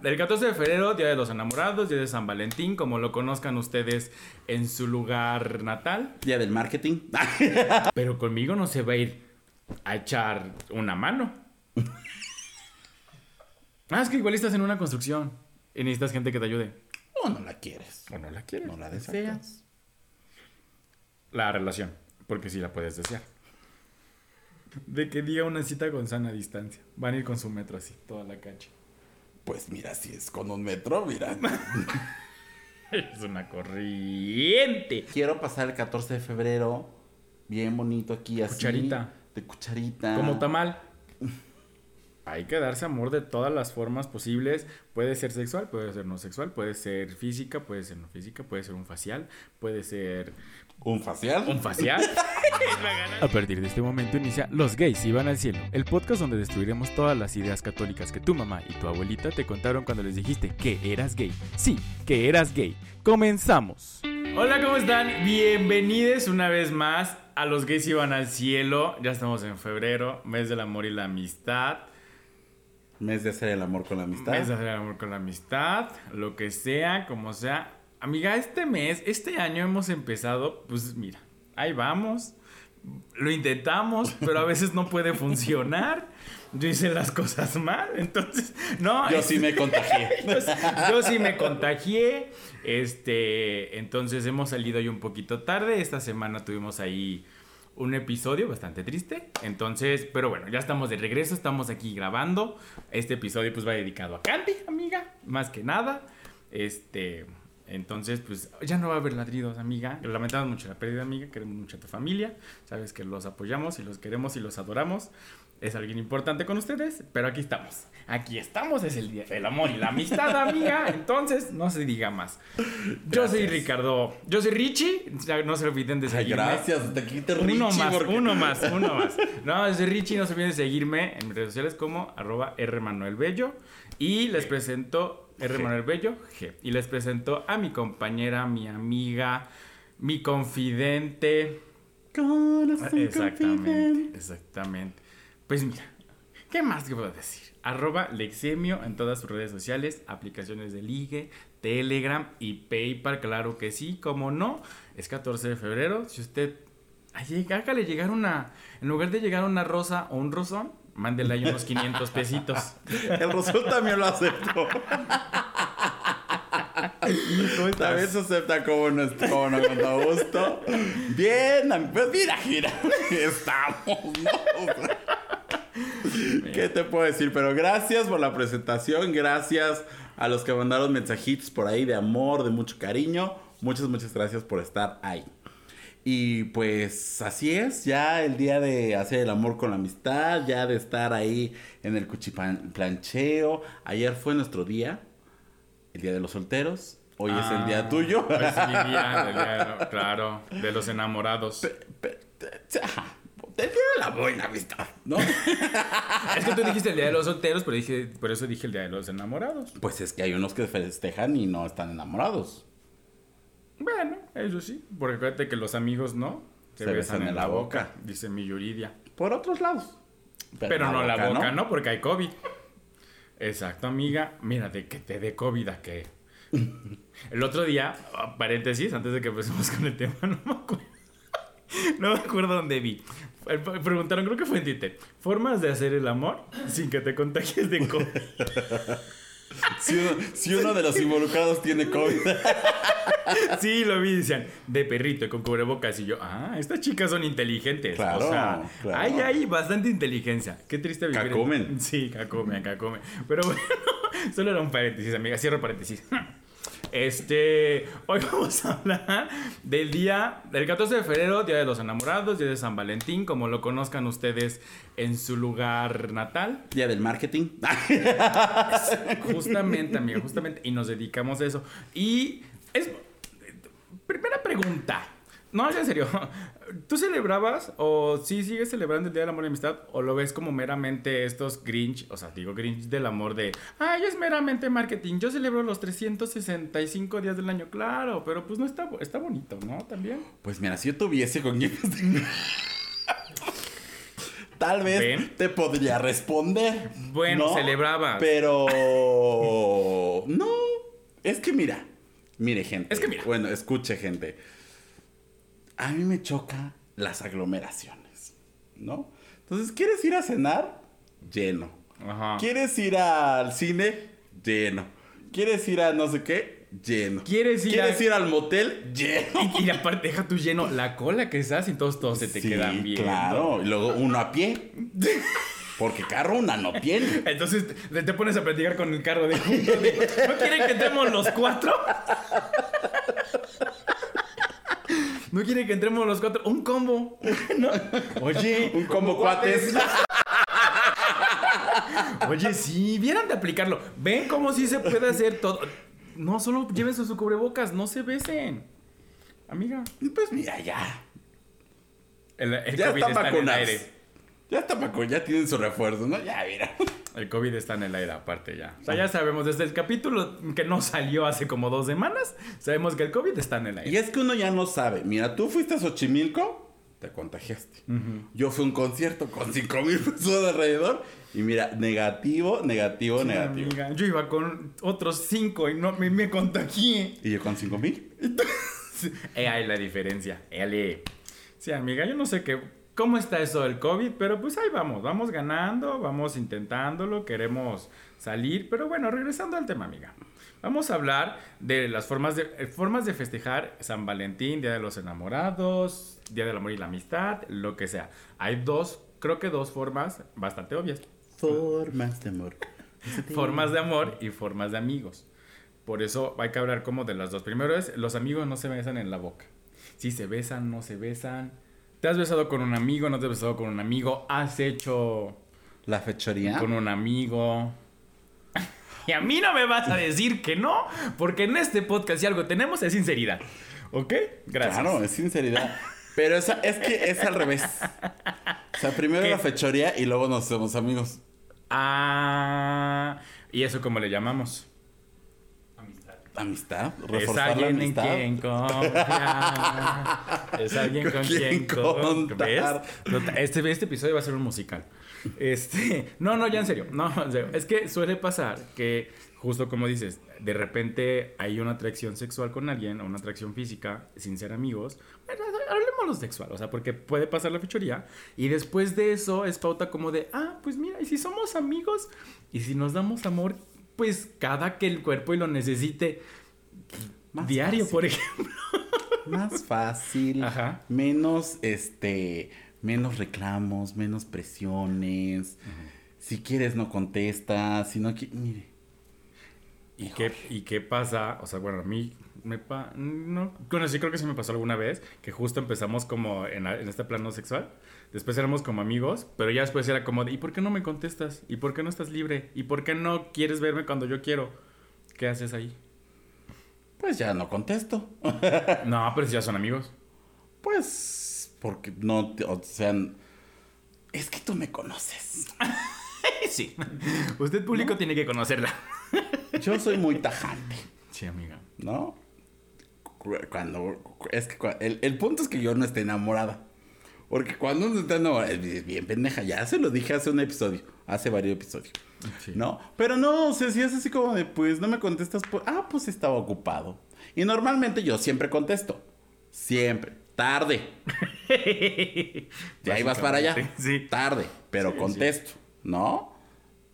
El 14 de febrero, Día de los Enamorados, Día de San Valentín, como lo conozcan ustedes en su lugar natal. Día del marketing. Pero conmigo no se va a ir a echar una mano. Ah, es que igual estás en una construcción y necesitas gente que te ayude. O no la quieres. O no la quieres. No la deseas. La relación, porque sí la puedes desear. De que diga una cita con sana distancia. Van a ir con su metro así, toda la cancha. Pues mira, si es con un metro, mira. Es una corriente. Quiero pasar el 14 de febrero bien bonito aquí así. Cucharita. De cucharita. Como tamal. Hay que darse amor de todas las formas posibles. Puede ser sexual, puede ser no sexual, puede ser física, puede ser no física, puede ser un facial, puede ser ¿Un facial? un facial. A partir de este momento inicia Los gays iban al cielo, el podcast donde destruiremos todas las ideas católicas que tu mamá y tu abuelita te contaron cuando les dijiste que eras gay. Sí, que eras gay. Comenzamos. Hola, ¿cómo están? Bienvenidos una vez más a Los gays iban al cielo. Ya estamos en febrero, mes del amor y la amistad. Mes de hacer el amor con la amistad. Mes de hacer el amor con la amistad, lo que sea, como sea. Amiga, este mes, este año hemos empezado, pues mira, ahí vamos. Lo intentamos, pero a veces no puede funcionar. Yo hice las cosas mal, entonces, no. Yo sí me contagié. yo, sí- yo sí me contagié. Este, entonces hemos salido ahí un poquito tarde. Esta semana tuvimos ahí un episodio bastante triste. Entonces, pero bueno, ya estamos de regreso, estamos aquí grabando. Este episodio pues va dedicado a Candy, amiga, más que nada. Este, entonces pues ya no va a haber ladridos, amiga. Lamentamos mucho la pérdida, amiga. Queremos mucho a tu familia. Sabes que los apoyamos y los queremos y los adoramos. Es alguien importante con ustedes, pero aquí estamos. Aquí estamos, es el día del amor y la amistad, amiga. Entonces, no se diga más. Yo soy. Ricardo. Yo soy Richie. No se olviden de Ay, seguirme. gracias. Te quité Richie. Uno más, porque- uno más, uno más. No, yo soy Richie, no se olviden de seguirme en mis redes sociales como arroba rmanuelbello. Y les presento R G. Manuel Bello, G. Y les presento a mi compañera, mi amiga, mi confidente. Corazón Exactamente, confidente. exactamente. Pues mira, ¿qué más que puedo decir? Arroba Lexemio en todas sus redes sociales, aplicaciones de ligue, Telegram y PayPal, claro que sí, como no. Es 14 de febrero, si usted... Hágale llegar una... En lugar de llegar una rosa o un rosón, mándele ahí unos 500 pesitos. El Rosol también lo aceptó. ¿Cómo También se acepta como no, como no gusto. Bien, pues mira, mira. Estamos, ¿no? ¿Qué te puedo decir? Pero gracias por la presentación. Gracias a los que mandaron mensajitos por ahí de amor, de mucho cariño. Muchas, muchas gracias por estar ahí. Y pues así es, ya el día de hacer el amor con la amistad, ya de estar ahí en el cuchiplancheo. Ayer fue nuestro día, el día de los solteros. Hoy es el día tuyo. hoy es mi día, el día, claro, de los enamorados. Pe- te- quiero la buena amistad, ¿no? Es que tú dijiste el día de los solteros, pero dije, por eso dije el día de los enamorados. pues es que hay unos que festejan y no están enamorados. Bueno, eso sí, porque acuérdate que los amigos no se, besan, en la boca, dice mi Yuridia. Por otros lados. Pero, no la boca, ¿no? Porque hay COVID. Exacto, amiga. Mira, de que te dé COVID a qué. El otro día, paréntesis, antes de que empecemos con el tema, no me acuerdo. No me acuerdo dónde vi. Eh, Preguntaron, creo que fue en Twitter. Formas de hacer el amor sin que te contagies de COVID. Si uno, si uno de los involucrados tiene COVID. Sí, lo vi, decían, de perrito y con cubrebocas. Y yo, ah, estas chicas son inteligentes. Claro, o sea, claro. hay, hay bastante inteligencia. Qué triste vivir. en- Cacomen. Sí, cacomen, cacomen. Pero bueno, solo era un paréntesis, amiga. Cierro paréntesis. Este, hoy vamos a hablar del día, del 14 de febrero, Día de los Enamorados, Día de San Valentín, como lo conozcan ustedes en su lugar natal. Día del marketing. Justamente, amiga, justamente. Y nos dedicamos a eso. Y es. Primera pregunta. No, en serio. ¿Tú celebrabas o sí sigues celebrando el Día del Amor y Amistad o lo ves como meramente estos Grinch? O sea, digo Grinch del amor de. Ay, es meramente marketing. Yo celebro los 365 días del año. Claro, pero pues no está, está bonito, ¿no? También. Pues mira, si yo tuviese con quién tal vez ¿Ven? te podría responder. Bueno, ¿no? celebrabas. Pero. No. Es que mira. Mire, gente. Es que mira. Bueno, escuche, gente. A mí me choca las aglomeraciones. ¿No? Entonces, ¿quieres ir a cenar? Lleno. Ajá. ¿Quieres ir al cine? Lleno. ¿Quieres ir a no sé qué? Lleno. ¿Quieres ir ¿Quieres a- ir al motel? Lleno. Y, y aparte, deja tú lleno la cola que estás y todos, todos se te Sí, quedan bien. Claro. Y luego uno a pie. Porque carro una no tiene. Entonces te, te pones a platicar con el carro de junto. de, ¿No quieren que entremos los cuatro? ¿No quieren que entremos los cuatro? Un combo. ¿No? Oye. Un combo cuates. Oye, sí, vieran de aplicarlo. Ven cómo sí se puede hacer todo. No, solo llévense su cubrebocas, no se besen. Amiga. Pues mira, ya. El, el Ya COVID está en el aire. Ya está vacunados, ya tienen su refuerzo, ¿no? Ya, mira. El COVID está en el aire aparte ya. O sea, ya sabemos, desde el capítulo que no salió hace como dos semanas, sabemos que el COVID está en el aire. Y es que uno ya no sabe. Mira, tú fuiste a Xochimilco, te contagiaste. Yo fui a un concierto con 5 mil personas alrededor. Y mira, negativo, negativo, negativo. Amiga, yo iba con otros cinco y no me, me contagié. ¿Y yo con 5 mil? Eh, ahí la diferencia. Ele. Sí, amiga, yo no sé qué, cómo está eso del COVID, pero pues ahí vamos, vamos ganando, vamos intentándolo, queremos salir, pero bueno, regresando al tema, amiga. Vamos a hablar de las formas de, eh, formas de festejar San Valentín, Día de los Enamorados, Día del Amor y la Amistad, lo que sea. Hay dos, creo que dos formas bastante obvias. Formas de amor. Formas de amor y formas de amigos. Por eso hay que hablar como de las dos. Primero es, los amigos no se besan en la boca. Si se besan, no se besan. ¿Te has besado con un amigo? ¿No te has besado con un amigo? ¿Has hecho La fechoría. con un amigo? Y a mí no me vas a decir que no, porque en este podcast si algo tenemos es sinceridad. ¿Ok? Gracias. Claro, es sinceridad. Pero esa, es que es al revés. O sea, primero ¿Qué? la fechoría y luego nos hacemos amigos. Ah, ¿y eso cómo le llamamos? Amistad. Es Reforzar la alguien en amistad. quien confiar. Es alguien con quien contar. ¿Ves? Este, este episodio va a ser un musical. Este, no, no, ya en serio. No, en serio. Es que suele pasar que, justo como dices, de repente hay una atracción sexual con alguien, o una atracción física, sin ser amigos. Hablemos lo sexual, o sea, porque puede pasar la fechoría. Y después de eso es pauta como de, ah, pues mira, y si somos amigos, y si nos damos amor, pues cada que el cuerpo y lo necesite, Más diario, fácil. por ejemplo. Más fácil. Ajá. Menos, este, menos reclamos, menos presiones. Si quieres no contestas, si no mire. ¿Y qué, ¿Y qué pasa? O sea, bueno, a mí me pa no, bueno, sí creo que sí me pasó alguna vez, que justo empezamos como en, en este plano sexual, después éramos como amigos, pero ya después era como de, ¿y por qué no me contestas? ¿Y por qué no estás libre? ¿Y por qué no quieres verme cuando yo quiero? ¿Qué haces ahí? Pues ya no contesto. No, pero si ya son amigos. Pues porque no, o sea, es que tú me conoces. sí. Usted público tiene que conocerla. Yo soy muy tajante, Sí, amiga. ¿no? Cu- Cuando es que el, el punto es que yo no esté enamorada. Porque cuando uno está enamorada, es bien- pendeja, ya se lo dije hace un episodio, hace varios episodios. Sí. ¿No? Pero no, o sea, si es así como de, pues no me contestas, pues, ah, pues estaba ocupado. Y normalmente yo siempre contesto. Siempre. Tarde. Ya ibas para allá. Sí. Tarde, pero sí. contesto, ¿no?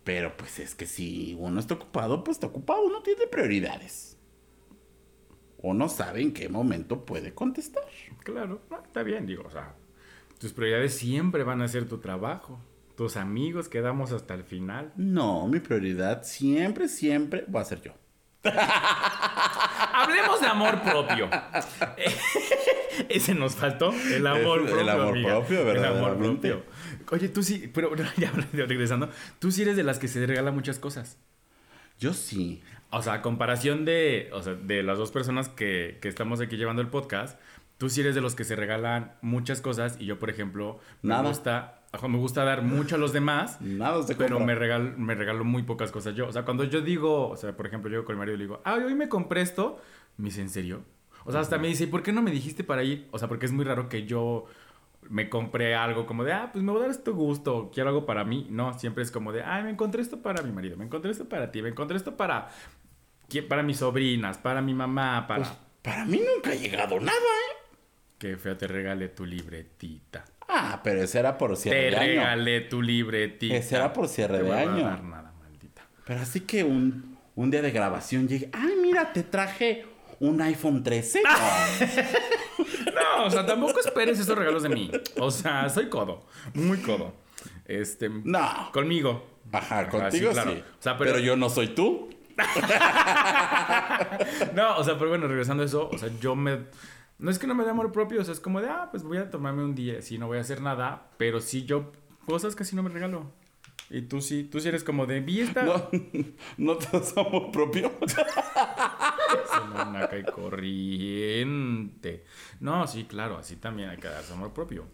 Pero pues es que si uno está ocupado, pues está ocupado, uno tiene prioridades. Uno sabe en qué momento puede contestar. Claro, no, está bien, digo, o sea, tus prioridades siempre van a ser tu trabajo, tus amigos quedamos hasta el final. No, mi prioridad siempre, siempre va a ser yo. Hablemos de amor propio. Ese nos faltó, el amor El- el propio. amor amiga. propio, El amor propio. Oye, tú sí, pero ya regresando, tú sí eres de las que se regala muchas cosas. Yo sí. O sea, a comparación de, o sea, de las dos personas que, que estamos aquí llevando el podcast, tú sí eres de los que se regalan muchas cosas y yo, por ejemplo, me Nada. gusta, me gusta dar mucho a los demás, Nada se pero me regalo, me regalo muy pocas cosas yo. O sea, cuando yo digo, o sea, por ejemplo, yo con el marido le digo, ah, hoy me compré esto, me dice, ¿en serio? O sea, hasta me dice, ¿y por qué no me dijiste para ir? O sea, porque es muy raro que yo me compré algo como de, ah, pues me voy a dar este gusto, quiero algo para mí. No, siempre es como de, ay, me encontré esto para mi marido, me encontré esto para ti, me encontré esto para, para mis sobrinas, para mi mamá, para... Pues para mí nunca ha llegado nada, ¿eh? Qué feo, te regalé tu libretita. Ah, pero ese era por cierre Te de año. regalé tu libretita. Ese era por cierre Te de voy a año. dar nada, maldita. Pero así que un, un día de grabación llegué, ay, mira, te traje un iPhone 13. No, o sea, tampoco esperes esos regalos de mí. O sea, soy codo, muy codo. Este, No. conmigo. Ajá, contigo sí. claro. O sea, pero... pero, yo no soy tú. No, o sea, pero bueno, regresando a eso, o sea, yo me... No es que no me dé amor propio, o sea, es como de, ah, pues voy a tomarme un día, sí, no voy a hacer nada, pero sí yo cosas casi no me regalo. Y tú sí, tú sí eres como de, vi esta... No, no te das amor propio. Una cae corriente. No, sí, claro, así también hay que darse amor propio.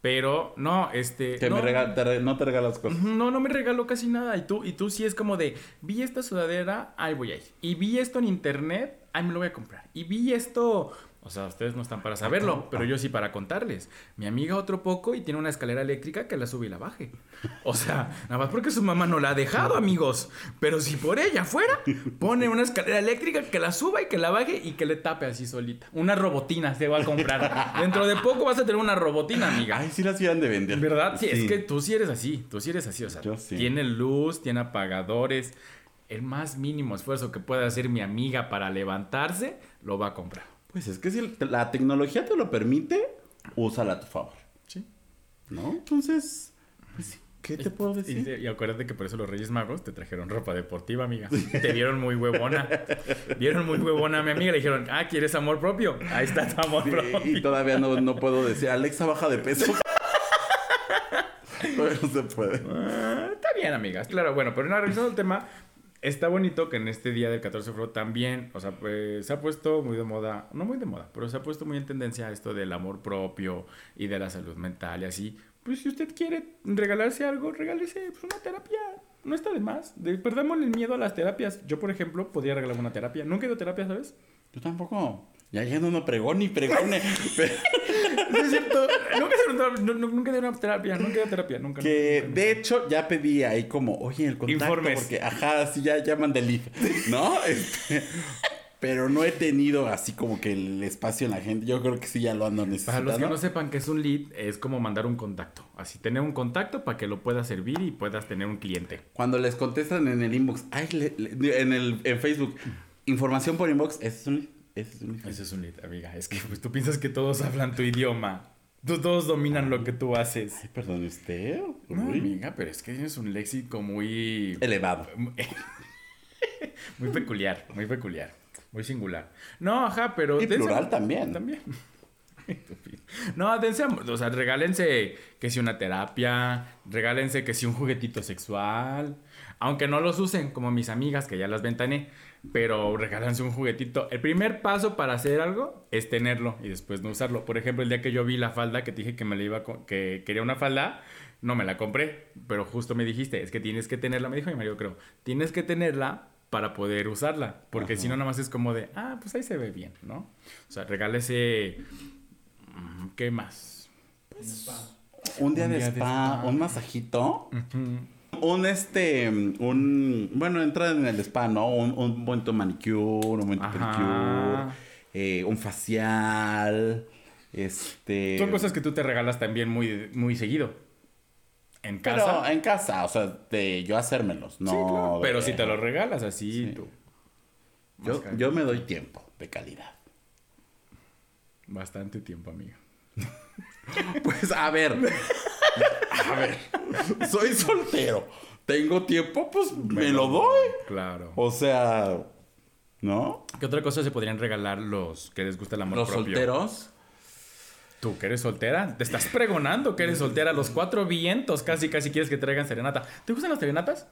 Pero, no, este... Que no, me te re- no te regalas cosas. No, no me regaló casi nada. Y tú, y tú sí es como de, vi esta sudadera, ahí voy a ir. Y vi esto en internet, ahí me lo voy a comprar. Y vi esto, o sea, ustedes no están para saberlo, pero yo sí para contarles. Mi amiga otro poco y tiene una escalera eléctrica que la sube y la baje. O sea, nada más porque su mamá no la ha dejado, amigos. Pero si por ella fuera, pone una escalera eléctrica que la suba y que la baje y que le tape así solita. Una robotina se va a comprar. Dentro de poco vas a tener una robotina, amiga. Ay, sí las iban de vender. ¿Verdad? Sí, es que tú sí eres así, tú sí eres así, o sea, Yo sí. tiene luz, tiene apagadores, el más mínimo esfuerzo que pueda hacer mi amiga para levantarse, lo va a comprar. Pues es que si la tecnología te lo permite, úsala a tu favor. Sí. ¿No? Entonces, pues sí, ¿qué te puedo Y, decir? y acuérdate que por eso los Reyes Magos te trajeron ropa deportiva, amiga. Te vieron muy huevona. Vieron muy huevona a mi amiga. Le dijeron, ah, ¿quieres amor propio? Ahí está tu amor propio. Y todavía no, no puedo decir, Alexa baja de peso. Todavía no se puede. Ah, está bien, amigas. Claro, bueno, pero no, revisando el tema, está bonito que en este día del 14 de febrero también, o sea, pues se ha puesto muy de moda, no muy de moda, pero se ha puesto muy en tendencia esto del amor propio y de la salud mental y así. Pues si usted quiere regalarse algo, regálese pues, una terapia. No está de más. De, perdamos el miedo a las terapias. Yo, por ejemplo, podría regalarme una terapia. Nunca he ido a terapia, ¿sabes? Yo tampoco. Ya ya no ni pregone. pero No es cierto. nunca, he ido a- no- no- nunca he ido a una terapia. Nunca he ido a terapia. Nunca. que nunca, nunca. de hecho ya pedí ahí como, oye, el contacto. Informes. Porque, ajá, sí, ya llaman del IF, ¿no? Este, pero no he tenido así como que el espacio en la gente. Yo creo que sí ya lo ando Para necesitando. los que no sepan que es un lead, es como mandar un contacto. Así, tener un contacto para que lo puedas servir y puedas tener un cliente. Cuando les contestan en el inbox, ay, le- le- en, el, en Facebook, información por inbox, es un lead, ese es un lead. Ese es un lead, amiga. Es que pues, tú piensas que todos hablan tu idioma. Tú- Todos dominan lo que tú haces. Ay, perdón, ¿usted? No, amiga, pero es que tienes un léxico muy... Elevado. muy peculiar, muy peculiar. Muy singular. No, ajá, pero... Y plural también. También. No, dense, o sea, regálense que si una terapia, regálense que si un juguetito sexual, aunque no los usen como mis amigas que ya las ventané, pero regálense un juguetito. El primer paso para hacer algo es tenerlo y después no usarlo. Por ejemplo, el día que yo vi la falda que te dije que me la iba a que quería una falda, no me la compré, pero justo me dijiste, es que tienes que tenerla, me dijo mi marido, creo, tienes que tenerla para poder usarla, porque si no nada más es como de, ah, pues ahí se ve bien, ¿no? O sea, regálese mm, ¿Qué más? Un día, Un de, día de spa, spa. un masajito. Ujú. Un este, un, bueno, entra en el spa, ¿no? Un, un manicure, un Ajá. pedicure, eh, un facial, este... Son cosas que tú te regalas también muy, muy seguido. En Pero casa. en casa, o sea, de yo hacérmelos, no... Sí, claro, de- Pero si te lo regalas así, Sí. tú. Yo, yo me doy tiempo de calidad. Bastante tiempo, amigo. Pues a ver, a ver, soy soltero, tengo tiempo, pues me lo doy. Claro. O sea, ¿no? ¿Qué otra cosa se podrían regalar los que les gusta el amor Los propio? solteros. Tú, que eres soltera, te estás pregonando que eres soltera. Los cuatro vientos casi, casi quieres que traigan serenata. ¿Te gustan las serenatas?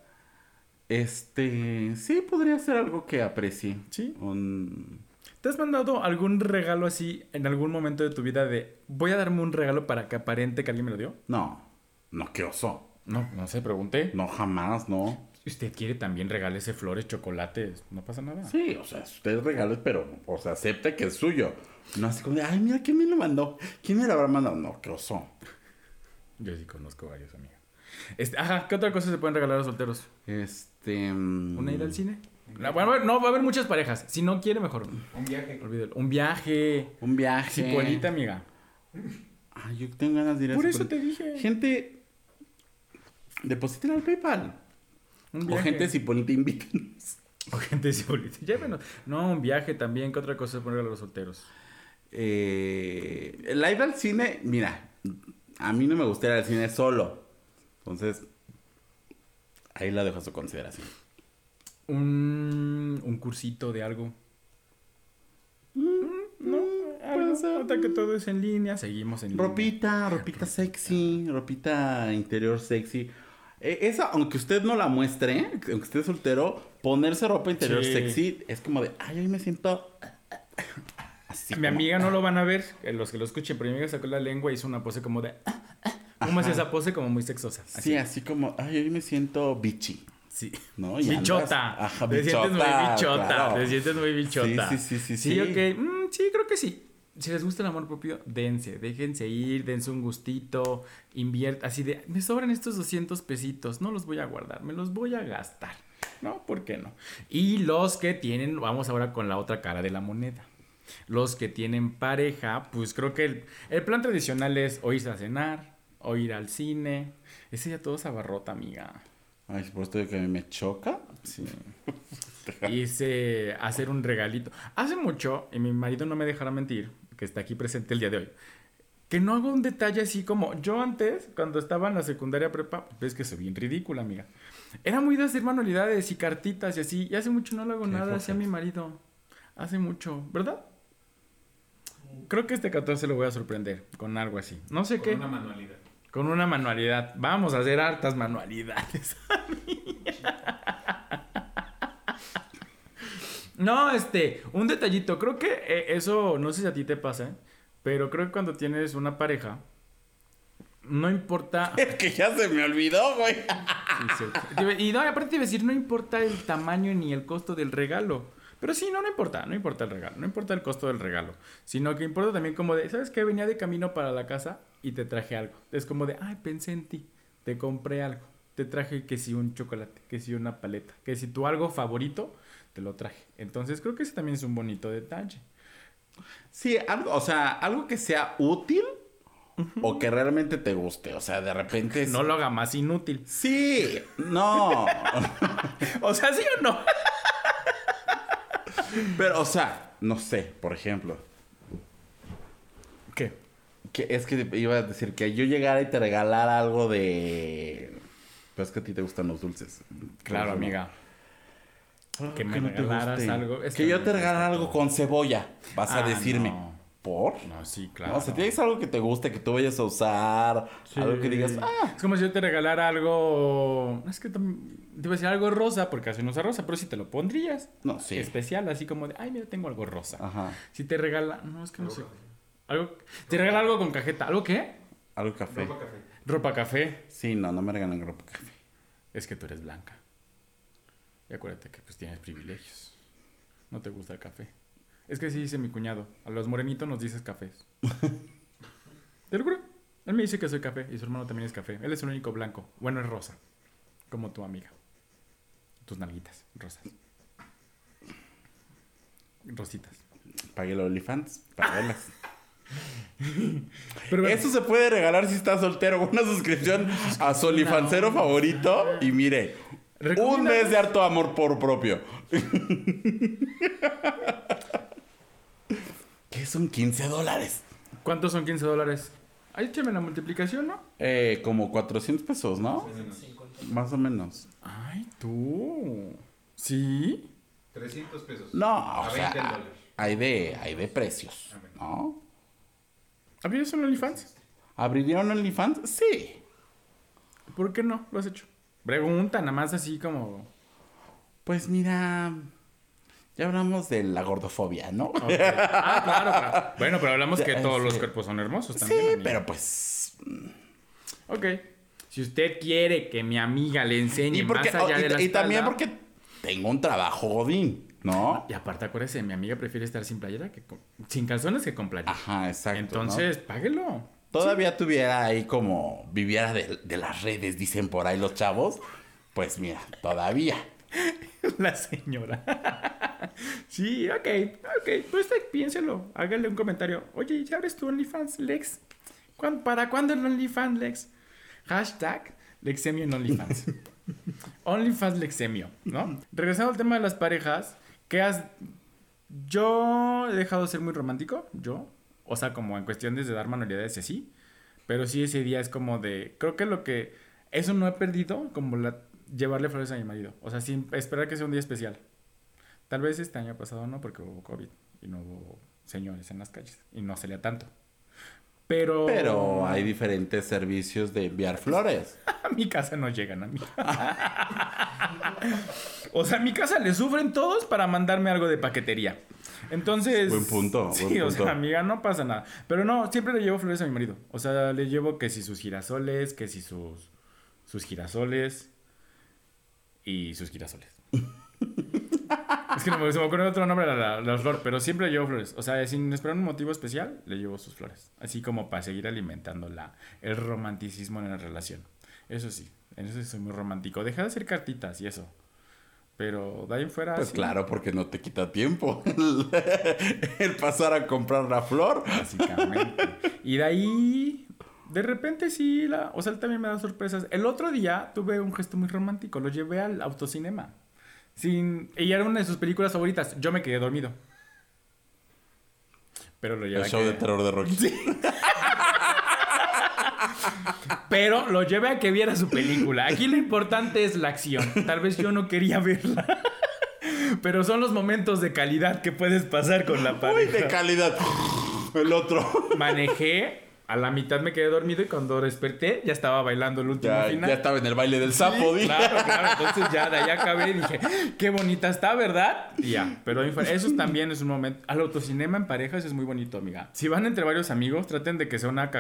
Este, sí, podría ser algo que aprecie. Sí. Un... ¿Te has mandado algún regalo así en algún momento de tu vida de voy a darme un regalo para que aparente que alguien me lo dio? No, no, qué oso. No, no sé, pregunté. No, jamás, no. Si usted quiere también regálese flores, chocolates, no pasa nada. Sí, o sea, usted regales, pero, o sea, acepta que es suyo. No así como de, ay, mira, ¿quién me lo mandó? ¿Quién me lo habrá mandado? No, qué oso. Yo sí conozco varios, amiga. Este, ajá, ¿qué otra cosa se pueden regalar a los solteros? Este. mm, ¿Una ida al cine? No, bueno, no, va a haber muchas parejas. Si no quiere, mejor. Un viaje. Olvídelo. Un viaje. Un viaje. Cipolita, amiga. Ay, yo tengo ganas de ir a Por eso te dije. Gente, depositen al PayPal. Un O gente de Cipolita, invítenos. O gente de Cipolita. Llévenos. No, un viaje también. ¿Qué otra cosa puede regalar a los solteros? Eh, el live al cine, mira, a mí no me gusta ir al cine solo. Entonces, ahí la dejo a su consideración. Un, un cursito de algo. No, algo. Ahorita que todo es en línea, seguimos en línea. Ropita, ropita sexy, ropita interior sexy. Eh, esa, aunque usted no la muestre, aunque usted es soltero, ponerse ropa interior Sí. sexy es como de, ay, hoy me siento así. Mi como- amiga no lo van a ver, eh, los que lo escuchen, pero mi amiga sacó la lengua y hizo una pose como de... ¿Cómo es esa pose? Como muy sexosa. Sí, así como, ay, hoy me siento bitchy. Sí. ¿no? Y bichota. andas- Ajá, te sientes muy bichota, bichota. claro. Te sientes muy bichota. Sí, sí, sí, sí, Sí, sí. ok. Mm, sí, creo que sí. Si les gusta el amor propio, dense. Déjense ir, dense un gustito. Invierta. Así de, me sobran estos 200 pesitos. No los voy a guardar, me los voy a gastar. ¿No? ¿Por qué no? Y los que tienen, vamos ahora con la otra cara de la moneda. Los que tienen pareja, pues creo que el, el plan tradicional es o irse a cenar, o ir al cine. Ese ya todo se abarrota, amiga. Ay, por esto que a mí me choca. Sí. Hice hacer un regalito. Hace mucho, y mi marido no me dejará mentir, que está aquí presente el día de hoy, que no hago un detalle así como yo antes, cuando estaba en la secundaria prepa, ves que soy bien ridícula, amiga. Era muy de hacer manualidades y cartitas y así, y hace mucho no lo hago nada así a mi marido. Hace mucho, ¿verdad? Creo que este 14 lo voy a sorprender con algo así. No sé qué. Con una manualidad. Con una manualidad. Vamos a hacer hartas manualidades. no, este, un detallito. Creo que eh, eso, no sé si a ti te pasa, pero creo que cuando tienes una pareja, no importa. Es que ya se me olvidó, güey. Sí, cierto. Y no, aparte te iba a decir, no importa el tamaño ni el costo del regalo. Pero sí, no, no importa, no importa el regalo, no importa el costo del regalo. Sino que importa también como de, ¿sabes qué? Venía de camino para la casa y te traje algo. Es como de, ay, pensé en ti, te compré algo. Te traje que si un chocolate, que si una paleta, que si tu algo favorito, te lo traje. Entonces creo que ese también es un bonito detalle. Sí, algo, o sea, algo que sea útil o que realmente te guste. O sea, de repente. No lo haga más inútil. Sí, no. O sea, ¿sí o no? Pero, o sea, no sé, por ejemplo. ¿Qué? Que es que iba a decir que yo llegara y te regalara algo de. Pero es que a ti te gustan los dulces. Claro, ejemplo. Que me no regalaras algo. Es que que yo te regalara algo con cebolla. Vas a Ah, decirme. no. ¿Por? No, sí, claro. No, o sea, tienes algo que te guste, que tú vayas a usar. Sí. Algo que digas, ah, Es como si yo te regalara algo. Es que te iba a decir algo rosa, porque hace no usa rosa, pero si te lo pondrías. no, sí. Especial, así como de, ay, mira, tengo algo rosa. Ajá. Si te regala. No, es que no sé. Algo. Te regala algo con cajeta. ¿Algo qué? Algo café. Ropa café. Ropa café. Sí, no, no me regalan ropa café. Es que tú eres blanca. Y acuérdate que pues tienes privilegios. No te gusta el café. Es que sí dice mi cuñado. A los morenitos nos dices cafés. Te lo juro. Él me dice que soy café y su hermano también es café. Él es el único blanco. Bueno, es rosa. Como tu amiga. Tus nalguitas, rosas. Rositas. Pagué el OnlyFans. Páguelas. Pero bueno, Eso se puede regalar si estás soltero. Una suscripción a su OnlyFansero favorito. Y mire, un mes de harto amor por propio. ¿Qué son 15 dólares? ¿cuántos son 15 dólares? Ahí échame la multiplicación, ¿no? Eh, como 400 pesos, ¿no? Más o menos. Ay, tú. ¿Sí? 300 pesos. No, A o 20 el sea, dólar. hay de, hay de precios, ¿no? ¿Abrieron un OnlyFans? ¿Abrirían OnlyFans? Sí. ¿Por qué no lo has hecho? Pregunta, nada más así como. Pues mira, ya hablamos de la gordofobia, ¿no? Ah, claro, claro. Bueno, pero hablamos que todos los sí. cuerpos son hermosos Sí, también. amigo. pero pues... Ok. Si usted quiere que mi amiga le enseñe Y, porque, más allá oh, y- de la y también porque tengo un trabajo godín, ¿no? Y aparte, acuérdese, mi amiga prefiere estar sin playera que con- sin calzones que con playera. Ajá, exacto. ¿no? Entonces, páguelo. Todavía tuviera ahí como viviera de, de las redes, dicen por ahí los chavos. Pues mira, todavía. La señora. sí, ok, ok. Pues piénselo. Hágale un comentario. Oye, ¿ya abres tu OnlyFans, Lex? ¿Cuán- ¿Para cuándo el OnlyFans, Lex? Hashtag Lexemio en OnlyFans. OnlyFans Lexemio, ¿no? Regresando al tema de las parejas, ¿qué has... Yo he dejado de ser muy romántico, yo. O sea, como en cuestiones de dar manualidades y así. Pero sí ese día es como de... Creo que lo que... Eso no he perdido, como la, llevarle flores a mi marido. O sea, sin esperar que sea un día especial. Tal vez este año pasado no, porque hubo COVID y no hubo señores en las calles y no salía tanto. Pero... Pero hay diferentes servicios de enviar flores. A mi casa no llegan a mí. o sea, a mi casa le sufren todos para mandarme algo de paquetería. Entonces. Buen punto, Sí, buen o sea, amiga, no pasa nada. Pero no, siempre le llevo flores a mi marido. O sea, le llevo que si sus girasoles, que si sus. sus girasoles. Y sus girasoles. es que no me, se me ocurre otro nombre a la, la flor, pero siempre le llevo flores. O sea, sin esperar un motivo especial, le llevo sus flores. Así como para seguir alimentando la, el romanticismo en la relación. Eso sí, en eso sí soy muy romántico. Deja de hacer cartitas y eso. Pero de ahí en fuera. Pues sí, claro, porque no te quita tiempo el, pasar a comprar la flor. Básicamente. y de ahí. De repente sí, la, o sea, él también me da sorpresas. El otro día tuve un gesto muy romántico. Lo llevé al autocinema. Sin, y era una de sus películas favoritas. Yo me quedé dormido. Pero lo llevé El show que- de terror de Rocky. Pero lo llevé a que viera su película. Aquí lo importante es la acción. Tal vez yo no quería verla. Pero son los momentos de calidad que puedes pasar con la Uy, pareja. de calidad. El otro. Manejé, a la mitad me quedé dormido y cuando desperté ya estaba bailando el último Ya, final. ya estaba en el baile del sapo, dije. Claro, claro. Entonces ya de ahí acabé y dije, qué bonita está, ¿verdad? Y ya. Pero eso también es un momento. Al autocinema en parejas es muy bonito, amiga. Si van entre varios amigos, traten de que sea una,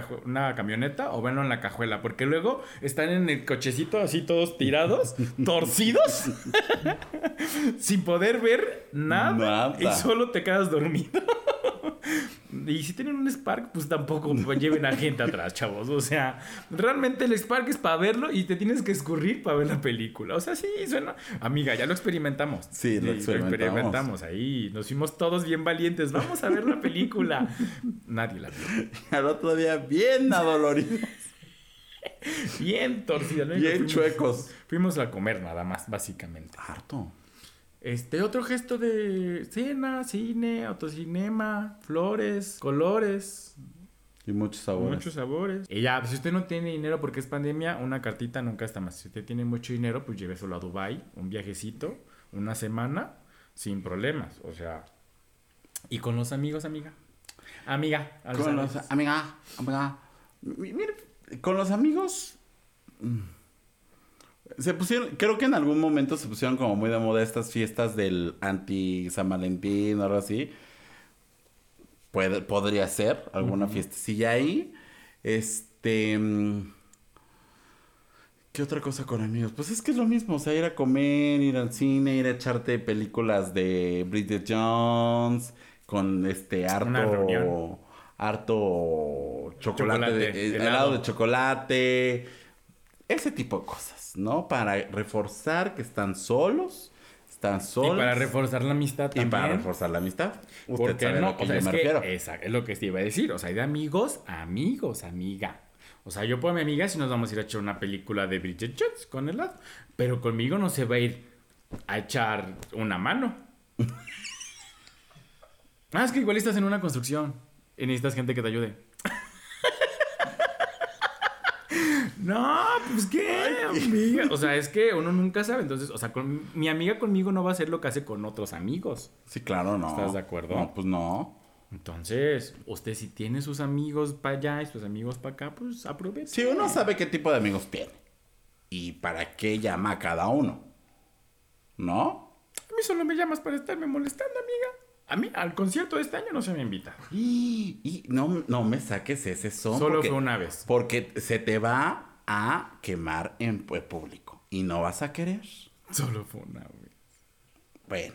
camioneta o venlo en la cajuela. Porque luego están en el cochecito así todos tirados, torcidos, sin poder ver nada. Nada. Y solo te quedas dormido. Y si tienen un Spark, pues tampoco pues, lleven a gente atrás, chavos. O sea, realmente el Spark es para verlo y te tienes que escurrir para ver la película. O sea, sí, suena. Amiga, ya lo experimentamos. Sí, lo experimentamos. ahí. Nos fuimos todos bien valientes. Vamos a ver la película. Nadie la vio. Al otro día, bien adolorido. Bien torcida. ¿no? Bien Fuimos- chuecos. Fuimos a comer nada más, básicamente. Harto. Este otro gesto de cena, cine, autocinema, flores, colores, Y muchos sabores. Muchos sabores. Y ya, pues, si usted no tiene dinero porque es pandemia, una cartita nunca está más. Si usted tiene mucho dinero, pues lléveselo a Dubai, un viajecito, una semana, sin problemas. O sea, y con los amigos, amiga. Amiga, a los Con amigos. los, amiga, amiga. mi- Mire, con los amigos. mm, Se pusieron, creo que en algún momento se pusieron como muy de moda estas fiestas del anti San Valentín o algo así. Puede, podría ser alguna fiestecilla ahí. Este. mm, ¿Qué otra cosa con amigos? Pues es que es lo mismo, o sea, ir a comer, ir al cine, ir a echarte películas de Bridget Jones, con este harto, harto chocolate, Chocolate, de- eh, helado. helado de chocolate, ese tipo de cosas, ¿no? Para reforzar que están solos, Y solos. para reforzar la amistad y también. para reforzar la amistad. Usted ¿Por qué sabe a lo que o sea, yo es me que refiero. esa- es lo que te iba a decir. O sea, hay de amigos a amigos, amiga. O sea, yo puedo mi amiga si nos vamos a ir a echar una película de Bridget Jones con helado. Pero conmigo no se va a ir a echar una mano. ah, es que igual estás en una construcción y necesitas gente que te ayude. No, pues qué, amiga. O sea, es que uno nunca sabe. Entonces, o sea, con, mi amiga conmigo no va a hacer lo que hace con otros amigos. Sí, claro, no. ¿Estás de acuerdo? No, pues no. Entonces, usted si tiene sus amigos para allá y sus amigos para acá, pues aproveche. Si uno sabe qué tipo de amigos tiene y para qué llama a cada uno, ¿no? A mí solo me llamas para estarme molestando, amiga. A mí, al concierto de este año no se me invita. Y, y no, no me saques ese son. Solo porque, fue una vez. Porque se te va a quemar en público. Y no vas a querer. Solo fue una, güey. Bueno,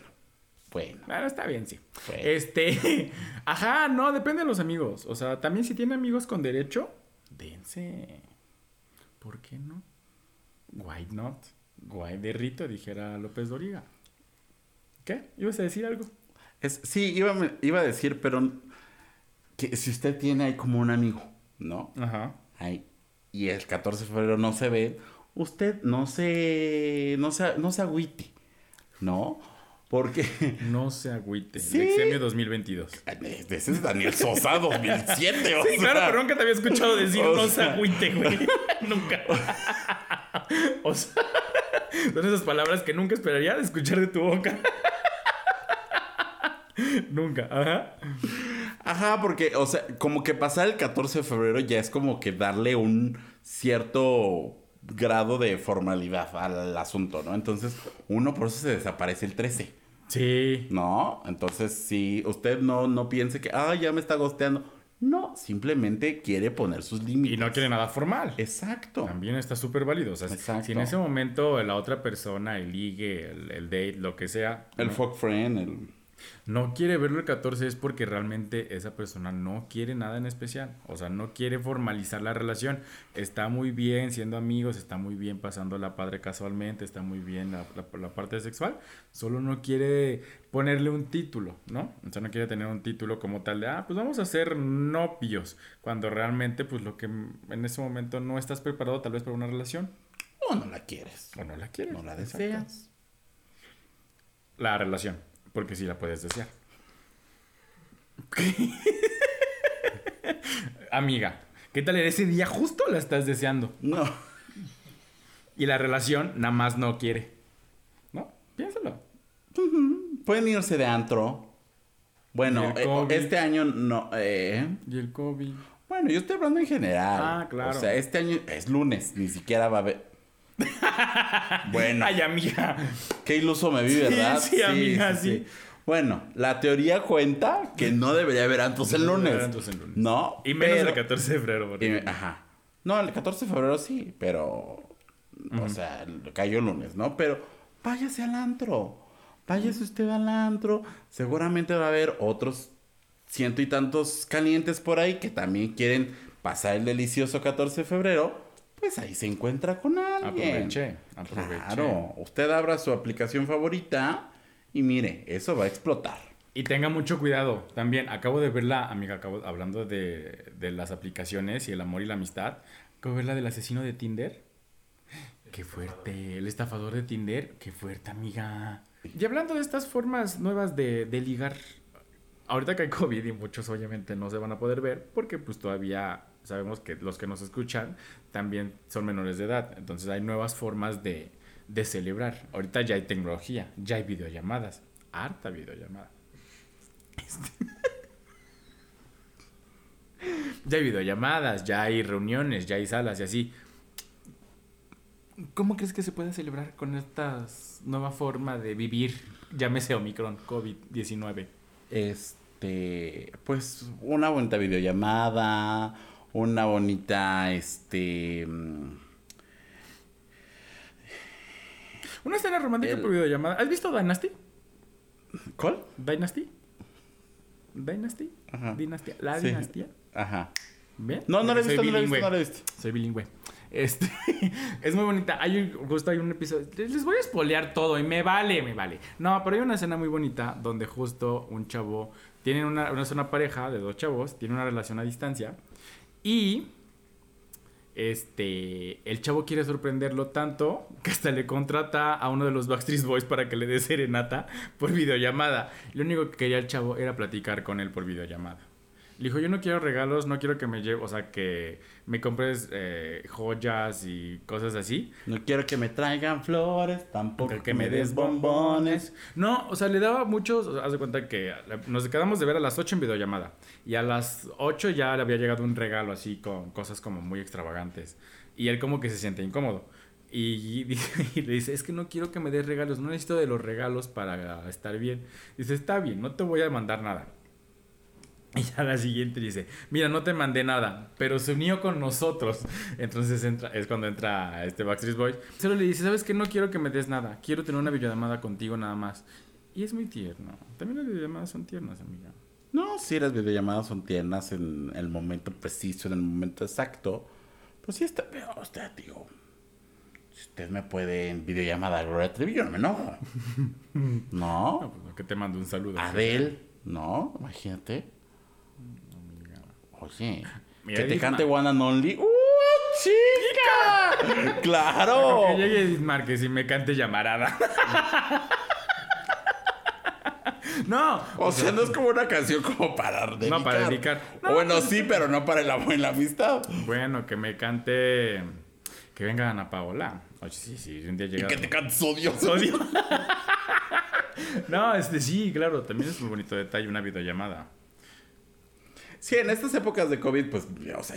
bueno. Bueno, está bien, sí. Bueno. Este. Ajá, no, depende de los amigos. O sea, también si tiene amigos con derecho, dense. ¿Por qué no? Why not? Why de rito, dijera López Doriga. ¿Qué? ¿Ibas a decir algo? Es, sí, iba, a- iba a decir, pero que si usted tiene ahí como un amigo, ¿no? Ajá. Ahí, y el 14 de febrero no se ve, usted no se, no se, no se agüite, ¿no? Porque No se agüite. Sí. Lexemio 2022. ese es Daniel Sosa 2007, o Sí, claro, pero nunca te había escuchado decir o no se agüite, güey. nunca. o sea, son esas palabras que nunca esperaría de escuchar de tu boca. nunca, ajá. Ajá, porque, o sea, como que pasar el 14 de febrero ya es como que darle un cierto grado de formalidad al asunto, ¿no? Entonces, uno por eso se desaparece el 13. Sí. ¿No? Entonces, si usted no, no piense que, ah, ya me está gosteando. No, simplemente quiere poner sus límites. Y no quiere nada formal. Exacto. También está súper válido. O sea, si- Exacto. si en ese momento la otra persona, el ligue, el, el date, lo que sea, El no, fuck friend, el... no quiere verlo el 14 es porque realmente esa persona no quiere nada en especial. O sea, no quiere formalizar la relación. Está muy bien siendo amigos, está muy bien pasando la padre casualmente, está muy bien la, la- la parte sexual. Solo no quiere ponerle un título, ¿no? O sea, no quiere tener un título como tal de, ah, pues vamos a ser novios. Cuando realmente, pues lo que en ese momento no estás preparado tal vez para una relación. O no la quieres. O no la quieres. No la Exacto. deseas. La relación, porque sí la puedes desear. Amiga, ¿qué tal en ese día justo la estás deseando? No. Y la relación nada más no quiere. ¿No? Piénsalo. Pueden irse de antro. Bueno, eh, este año no... eh, Y el COVID. Bueno, yo estoy hablando en general. Ah, claro. O sea, este año es lunes, ni siquiera va a haber... bueno, Ay, amiga. qué iluso me vi, Sí, ¿verdad? sí, amiga, sí. Bueno, la teoría cuenta que no debería haber antros el No debería lunes. haber antros el lunes. No. Y menos pero- el 14 de febrero. y- ajá. No, el 14 de febrero sí, pero... O sea, cayó el lunes, ¿no? Pero váyase al antro. Váyase usted al antro. Seguramente va a haber otros ciento y tantos calientes por ahí que también quieren pasar el delicioso 14 de febrero. Pues ahí se encuentra con alguien. Aproveche, aproveche. Claro. Usted abra su aplicación favorita y mire, eso va a explotar. Y tenga mucho cuidado también. Acabo de verla, amiga, acabo, hablando de, de las aplicaciones y el amor y la amistad. Acabo de ver la del asesino de Tinder. Qué fuerte. El estafador de Tinder. Qué fuerte, amiga. Y hablando de estas formas nuevas de, de ligar. Ahorita que hay COVID y muchos obviamente no se van a poder ver porque pues todavía sabemos que los que nos escuchan también son menores de edad. Entonces hay nuevas formas de, de celebrar. Ahorita ya hay tecnología, ya hay videollamadas. Harta videollamada. Ya hay videollamadas, ya hay reuniones, ya hay salas y así. ¿Cómo crees que se puede celebrar con esta nueva forma de vivir? Llámese Omicron, COVID-19. Este, pues una bonita videollamada, una bonita, este, mm, Una escena romántica El- por videollamada. ¿Has visto Dynasty? ¿cuál? ¿Dynasty? ¿Dynasty? Ajá. ¿Dinastía? ¿La Sí. dinastía? Ajá. ¿Bien? No, no la he visto, no la he visto, no la he visto. Soy bilingüe. Este, es muy bonita. Hay un- justo hay un episodio. Les voy a espolear todo y me vale, me vale. No, pero hay una escena muy bonita donde justo un chavo. Tienen una, una, es una pareja de dos chavos, tiene una relación a distancia. Y. Este. El chavo quiere sorprenderlo tanto que hasta le contrata a uno de los Backstreet Boys para que le dé serenata por videollamada. Lo único que quería el chavo era platicar con él por videollamada. Le dijo, yo no quiero regalos, no quiero que me lleve, o sea, que me compres eh, joyas y cosas así. No quiero que me traigan flores, tampoco Que, que me des bombones. No, o sea, le daba muchos, o sea, haz de cuenta que nos quedamos de ver a las 8 en videollamada. Y a las 8 ya le había llegado un regalo así con cosas como muy extravagantes. Y él como que se siente incómodo. Y, y le dice, es que no quiero que me des regalos, no necesito de los regalos para estar bien. Dice, está bien, no te voy a mandar nada. Y ya la siguiente dice, mira, no te mandé nada, pero se unió con nosotros. Entonces entra, es cuando entra este Backstreet Boys. Solo le dice, ¿sabes qué? No quiero que me des nada. Quiero tener una videollamada contigo nada más. Y es muy tierno. También las videollamadas son tiernas, amiga. No, sí, las videollamadas son tiernas en el momento preciso, en el momento exacto. Pues sí, está, pero usted, digo, si usted me puede en videollamada Gloria Trevi, yo no me enojo. No, No, pues que te mando un saludo. Adele, no, imagínate. Oye, Mira, que te cante One and Only. ¡Uh, chica! ¡Claro! Que llegue Edith Márquez y me cante llamarada. no. O sea, no es como una canción como para dedicar. No, para dedicar. Bueno, sí, pero no para el amor y la amistad. Bueno, que me cante. Que venga Ana Paola. Oye, sí, sí, un día Y llega. que te cantes odioso. Odio. no, este sí, claro, también es un bonito detalle una videollamada. Sí, en estas épocas de COVID, pues, o sea,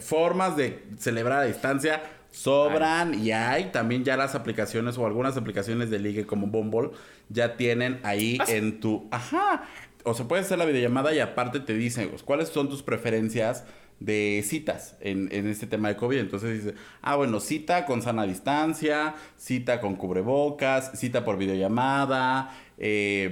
formas de celebrar a distancia sobran y hay también ya las aplicaciones o algunas aplicaciones de ligue como Bumble ya tienen ahí en tu... Ajá. O sea, puedes hacer la videollamada y aparte te dicen pues, cuáles son tus preferencias de citas en, en este tema de COVID. Entonces dice, ah, bueno, cita con sana distancia, cita con cubrebocas, cita por videollamada, eh,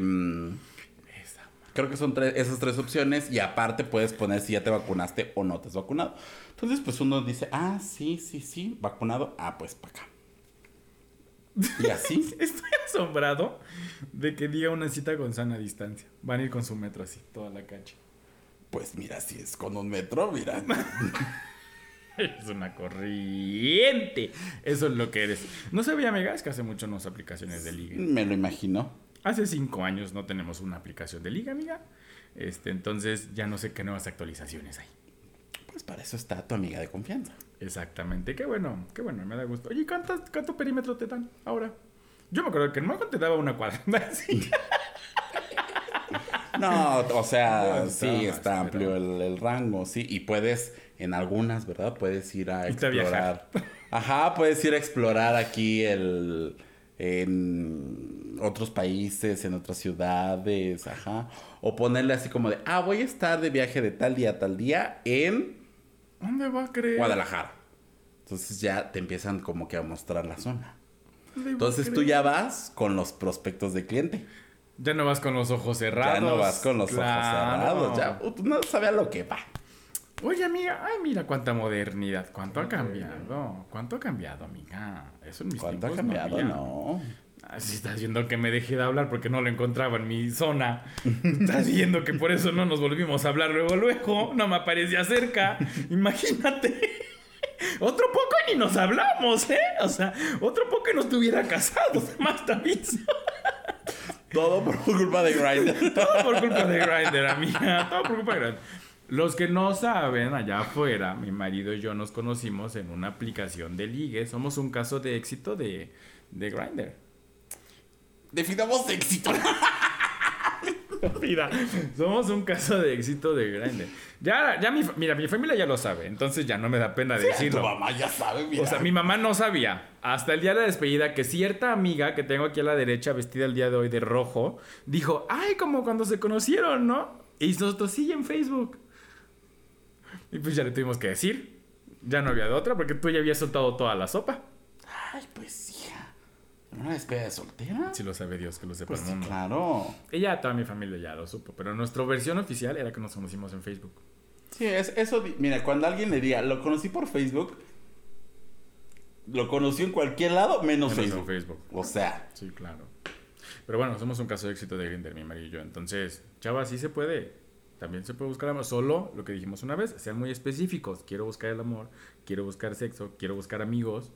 Creo que son tres- esas tres opciones y aparte puedes poner si ya te vacunaste o no te has vacunado. Entonces, pues uno dice, ah, sí, sí, sí, vacunado, ah, pues para acá. Y así. Estoy asombrado de que diga una cita con sana distancia. Van a ir con su metro así, toda la cancha. Pues mira, si es con un metro, mira. Es una corriente. Eso es lo que eres. No sabía, amiga, es que hace mucho no uso aplicaciones de liga. Me lo imagino. Hace cinco años no tenemos una aplicación de liga, amiga. Este, entonces ya no sé qué nuevas actualizaciones hay. Pues para eso está tu amiga de confianza. Exactamente. Qué bueno, qué bueno, me da gusto. Oye, ¿cuántas, ¿cuánto perímetro te dan ahora? Yo me acuerdo que en Maco te daba una cuadra. Sí. No, o sea, No, sí, está está amplio pero- el, el rango, sí. Y puedes, en algunas, ¿verdad? Puedes ir a Irte a explorar. Ajá, puedes ir a explorar aquí el. En otros países, en otras ciudades, ajá. O ponerle así como de, ah, voy a estar de viaje de tal día a tal día en ¿Dónde va a creer? Guadalajara. Entonces ya te empiezan como que a mostrar la zona. ¿Dónde va a Entonces tú ya vas con los prospectos de cliente. Ya no vas con los ojos cerrados. Ya no vas con los Claro. ojos cerrados. Ya no sabía lo que va. Oye, amiga, ay, mira cuánta modernidad, cuánto ha cambiado, cuánto ha cambiado, amiga. Eso en mis ¿Cuánto ha cambiado? No. Si estás viendo que me dejé de hablar porque no lo encontraba en mi zona. Estás viendo que por eso no nos volvimos a hablar luego, luego. No me aparecía cerca. Imagínate. Otro poco ni nos hablamos, ¿eh? O sea, otro poco y nos tuviera casados. Más aviso. Todo por culpa de Grindr. Todo por culpa de Grindr, amiga. Todo por culpa de Grindr. Los que no saben, allá afuera, mi marido y yo nos conocimos en una aplicación de ligue. Somos un caso de éxito de, de Grindr. Definamos éxito. Mira, somos un caso de éxito de Grindr. Ya, ya mi, mira, mi familia ya lo sabe, entonces ya no me da pena Tu decirlo. mamá ya sabe, mira. O sea, mi mamá no sabía. Hasta el día de la despedida que cierta amiga que tengo aquí a la derecha, vestida el día de hoy de rojo, dijo, ay, como cuando se conocieron, ¿no? Y nosotros sí en Facebook. Y pues ya le tuvimos que decir. Ya no había de otra porque tú ya habías soltado toda la sopa. Ay, pues hija. ¿Una despedida de soltera? Si lo sabe Dios, que lo sepa Pues el sí, mundo. claro. Y ya toda mi familia ya lo supo. Pero nuestra versión oficial era que nos conocimos en Facebook. Sí, es, eso, mira, cuando alguien le diga, lo conocí por Facebook, lo conoció en cualquier lado menos, Menos en Facebook. Facebook. O sea, Sí, claro. Pero bueno, somos un caso de éxito de Grindr, mi marido y yo. Entonces, chava, sí se puede. También se puede buscar amor. Solo lo que dijimos una vez, sean muy específicos. Quiero buscar el amor, quiero buscar sexo, quiero buscar amigos.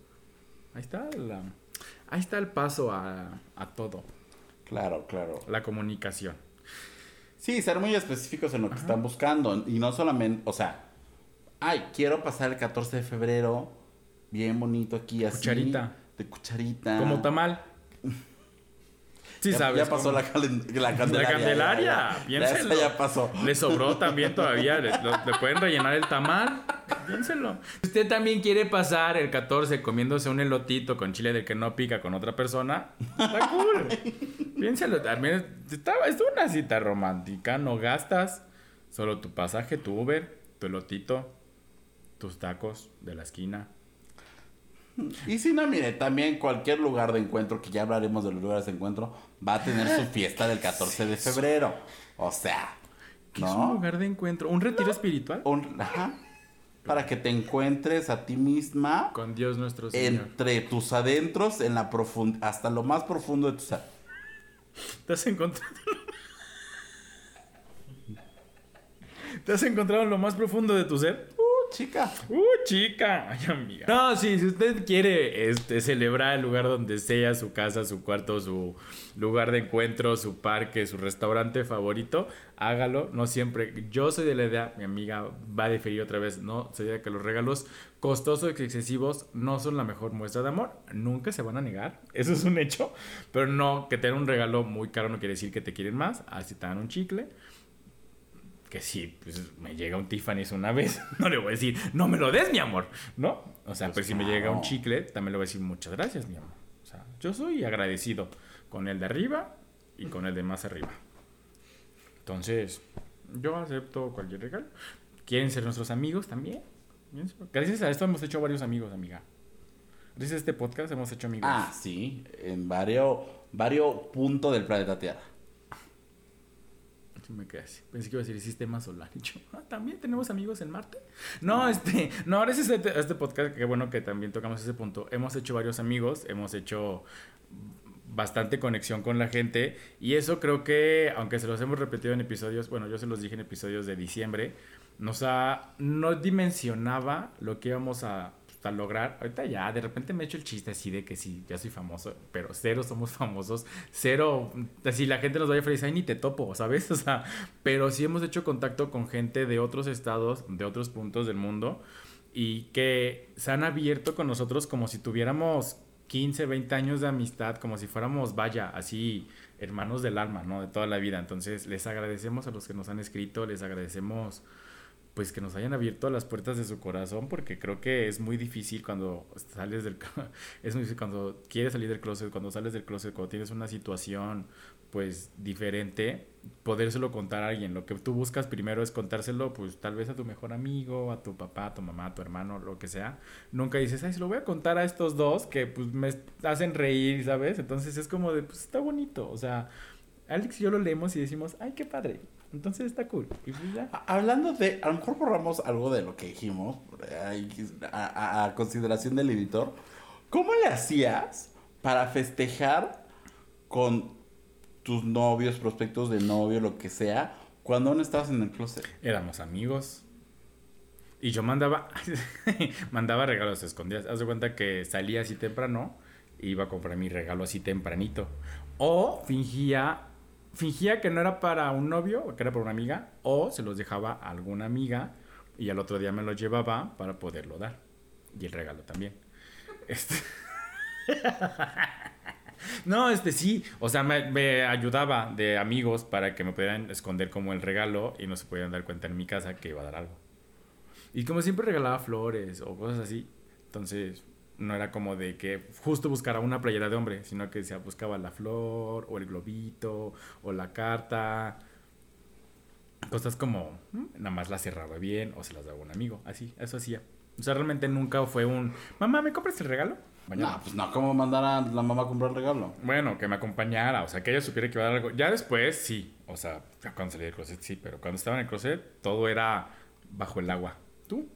Ahí está la, ahí está el paso a, a todo. claro, claro. La comunicación. Sí, ser muy específicos en lo que están buscando. Y no solamente, o sea, ay, quiero pasar el 14 de febrero bien bonito aquí así. Cucharita. De cucharita. Como tamal. Sí, ya, sabes. Ya pasó la, candelaria. La candelaria, ya, ya. piénselo. Ya, pasó. Le sobró también todavía. Le, lo- le pueden rellenar el tamal. Piénselo. Si usted también quiere pasar el 14 comiéndose un elotito con chile del que no pica con otra persona, está cool. Piénselo. También está, es una cita romántica. No gastas. Solo tu pasaje, tu Uber, tu elotito, tus tacos de la esquina. Y si no, mire, también cualquier lugar de encuentro, que ya hablaremos de los lugares de encuentro, va a tener su fiesta del 14 de febrero. O sea, ¿Qué es un lugar de encuentro? ¿Un retiro espiritual? Un- ajá. Para que te encuentres a ti misma Con Dios nuestro Señor. entre tus adentros, en la profund hasta lo más profundo de tu ser. ¿Te has encontrado? ¿Te has encontrado en lo más profundo de tu ser? Chica. ¡Uh, chica! Ay, amiga. No, sí, si usted quiere este, celebrar el lugar donde sea, su casa, su cuarto, su lugar de encuentro, su parque, su restaurante favorito, hágalo. No siempre. Yo soy de la idea, mi amiga va a diferir otra vez, no soy de la idea que los regalos costosos y excesivos no son la mejor muestra de amor. Nunca se van a negar, eso es un hecho. Pero no, que te den un regalo muy caro no quiere decir que te quieren más. Así te dan un chicle que sí, pues me llega un Tiffany's una vez, no le voy a decir, no me lo des, mi amor, ¿no? O sea, Pues pero si me llega un chicle, también le voy a decir muchas gracias, mi amor. O sea, yo soy agradecido con el de arriba y con el de más arriba. Entonces, yo acepto cualquier regalo. ¿Quieren ser nuestros amigos también? Gracias a esto hemos hecho varios amigos, amiga. Gracias a este podcast hemos hecho amigos. Ah, sí, en varios, varios puntos del planeta Tierra. Me quedé así. Pensé que iba a decir sistema solar. Y yo, ah, también tenemos amigos en Marte. No, este, no, gracias a este, a este podcast, qué bueno que también tocamos ese punto. Hemos hecho varios amigos, hemos hecho bastante conexión con la gente y eso creo que, aunque se los hemos repetido en episodios, bueno, yo se los dije en episodios de diciembre, nos ha, no dimensionaba lo que íbamos a, pues, a lograr. Ahorita ya, de repente me he hecho el chiste así de que sí, ya soy famoso, pero cero somos famosos, cero, así la gente nos vaya feliz, ay, ni te topo, ¿sabes? O sea, pero sí hemos hecho contacto con gente de otros estados, de otros puntos del mundo y que se han abierto con nosotros como si tuviéramos 15, 20 años de amistad, como si fuéramos, vaya, así, hermanos del alma, ¿no? De toda la vida. Entonces, les agradecemos a los que nos han escrito, les agradecemos, pues, que nos hayan abierto las puertas de su corazón, porque creo que es muy difícil cuando sales del... es muy difícil cuando quieres salir del closet, cuando sales del closet, cuando tienes una situación, pues, diferente, podérselo contar a alguien. Lo que tú buscas primero es contárselo, pues, tal vez a tu mejor amigo, a tu papá, a tu mamá, a tu hermano, lo que sea. Nunca dices, ay, se lo voy a contar a estos dos que, pues, me hacen reír, ¿sabes? Entonces es como de, pues, está bonito. O sea, Alex y yo lo leemos y decimos, ay, qué padre. Entonces está cool. Y pues ya. A- Hablando de, a lo mejor borramos algo de lo que dijimos, a, a- a consideración del editor. ¿Cómo le hacías para festejar con tus novios, prospectos de novio, lo que sea, cuando aún estabas en el closet? Éramos amigos. Y yo mandaba, mandaba regalos escondidas. Haz de cuenta que salía así temprano, iba a comprar mi regalo así tempranito. O fingía, fingía que no era para un novio, que era para una amiga, o se los dejaba a alguna amiga y al otro día me los llevaba para poderlo dar. Y el regalo también. Este... No, este sí, o sea, me ayudaba de amigos para que me pudieran esconder como el regalo y no se pudieran dar cuenta en mi casa que iba a dar algo. Y como siempre regalaba flores o cosas así, entonces no era como de que justo buscara una playera de hombre, sino que se buscaba la flor o el globito o la carta. Cosas como, nada más las cerraba bien o se las daba a un amigo, así, eso hacía. O sea, realmente nunca fue un, mamá, ¿me compras el regalo? Mañana. No, pues no, ¿cómo mandar a la mamá a comprar regalo? Bueno, que me acompañara, o sea, que ella supiera que iba a dar algo. Ya después, sí, o sea, cuando salí del closet, sí, pero cuando estaba en el closet, todo era bajo el agua. ¿Tú?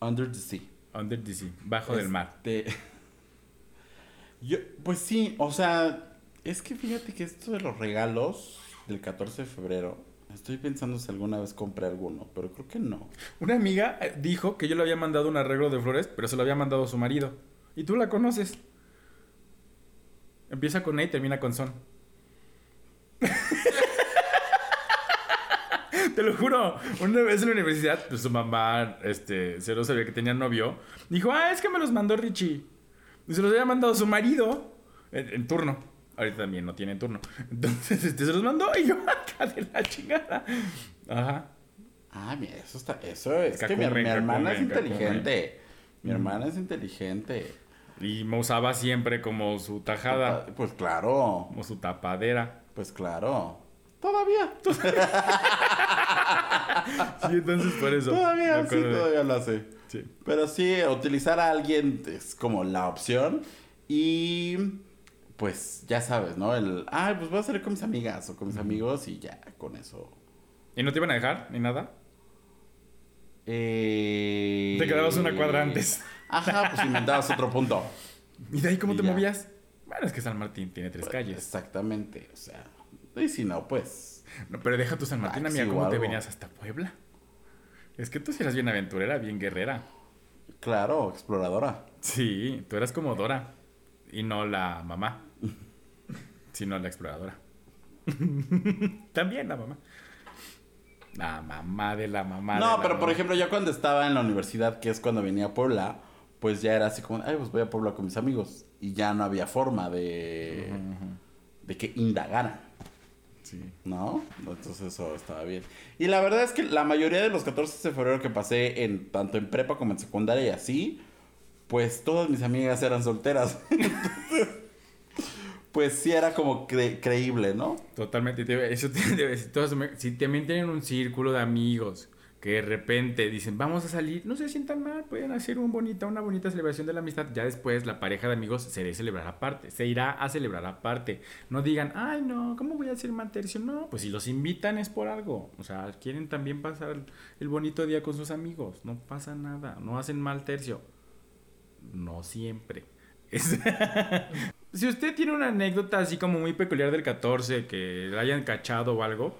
Under the sea. Under the sea, bajo del mar. Este, Yo, pues sí, o sea, es que fíjate que esto de los regalos del 14 de febrero, estoy pensando si alguna vez compré alguno, pero creo que no. Una amiga eh, dijo que yo le había mandado un arreglo de flores, pero se lo había mandado a su marido. Y tú la conoces. Empieza con E y termina con son. Te lo juro, una vez en la universidad, pues su mamá, este, cero sabía que tenía novio. Dijo, ah, es que me los mandó Richie. Y se los había mandado su marido en, en turno. Ahorita también no tiene turno. Entonces, este, se los mandó y yo acá de la chingada. Ajá. Ah, mira, eso está, eso es que mi, hermana es inteligente. Mi hermana es inteligente. Y me usaba siempre como su tajada, Pues claro, como su tapadera. pues claro. Todavía. Sí, entonces por eso. Todavía, sí, todavía lo hace. Sí. Pero sí, utilizar a alguien es como la opción. Y pues ya sabes, ¿no? El, ah, pues voy a salir con mis amigas o con mis amigos y ya, con eso. ¿Y no te iban a dejar ni nada? Eh... Te quedabas una cuadra antes. Ajá, pues inventabas otro punto. ¿Y de ahí cómo Y te ya. movías? Bueno, es que San Martín tiene tres calles. Exactamente, o sea. Y si no, pues. No, pero deja tu San Martín, amiga, ¿cómo te venías hasta Puebla? Es que tú sí eras bien aventurera, bien guerrera. Claro, exploradora. Sí, tú eras como Dora. Y no la mamá. Sino la exploradora. También la mamá. La mamá de la mamá. de No, la pero por ejemplo, ya cuando estaba en la universidad, que es cuando venía a Puebla, pues ya era así como, ay, pues voy a Puebla con mis amigos. Y ya no había forma de, de que indagaran, Sí. ¿no? Entonces eso estaba bien. Y la verdad es que la mayoría de los 14 de febrero que pasé, en, tanto en prepa como en secundaria y así, pues todas mis amigas eran solteras. Entonces, pues sí era como cre- creíble, ¿no? Totalmente. te- Eso te me- Si también tienen un círculo de amigos que de repente dicen, vamos a salir, no se sientan mal, pueden hacer un bonita, una bonita celebración de la amistad. Ya después la pareja de amigos se celebrar aparte, se irá a celebrar aparte. No digan, ay no, ¿cómo voy a hacer mal tercio? No, pues si los invitan es por algo. O sea, quieren también pasar el, bonito día con sus amigos. No pasa nada, no hacen mal tercio. No siempre. Si usted tiene una anécdota así como muy peculiar del 14, que la hayan cachado o algo,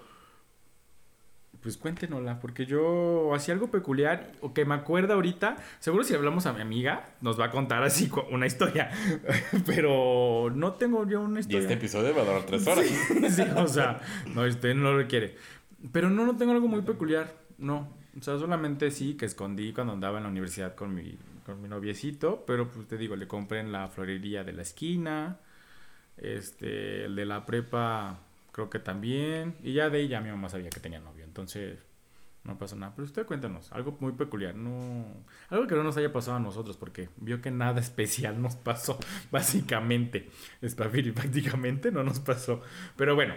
pues cuéntenosla, porque yo hacía algo peculiar o que me acuerda ahorita. Seguro si hablamos a mi amiga, nos va a contar así una historia, pero no tengo yo una Y historia. este episodio va a durar tres horas. Sí, o sea, no, usted no lo requiere. Pero no, no tengo algo muy peculiar, no. O sea, solamente sí que escondí cuando andaba en la universidad con mi, con mi noviecito, pero pues te digo, le compré en la florería de la esquina, este, el de la prepa creo que también, y ya de ahí ya mi mamá sabía que tenía novio, entonces no pasó nada. Pero usted cuéntanos, algo muy peculiar, no, algo que no nos haya pasado a nosotros, porque vio que nada especial nos pasó, básicamente, Espafiri prácticamente no nos pasó. Pero bueno,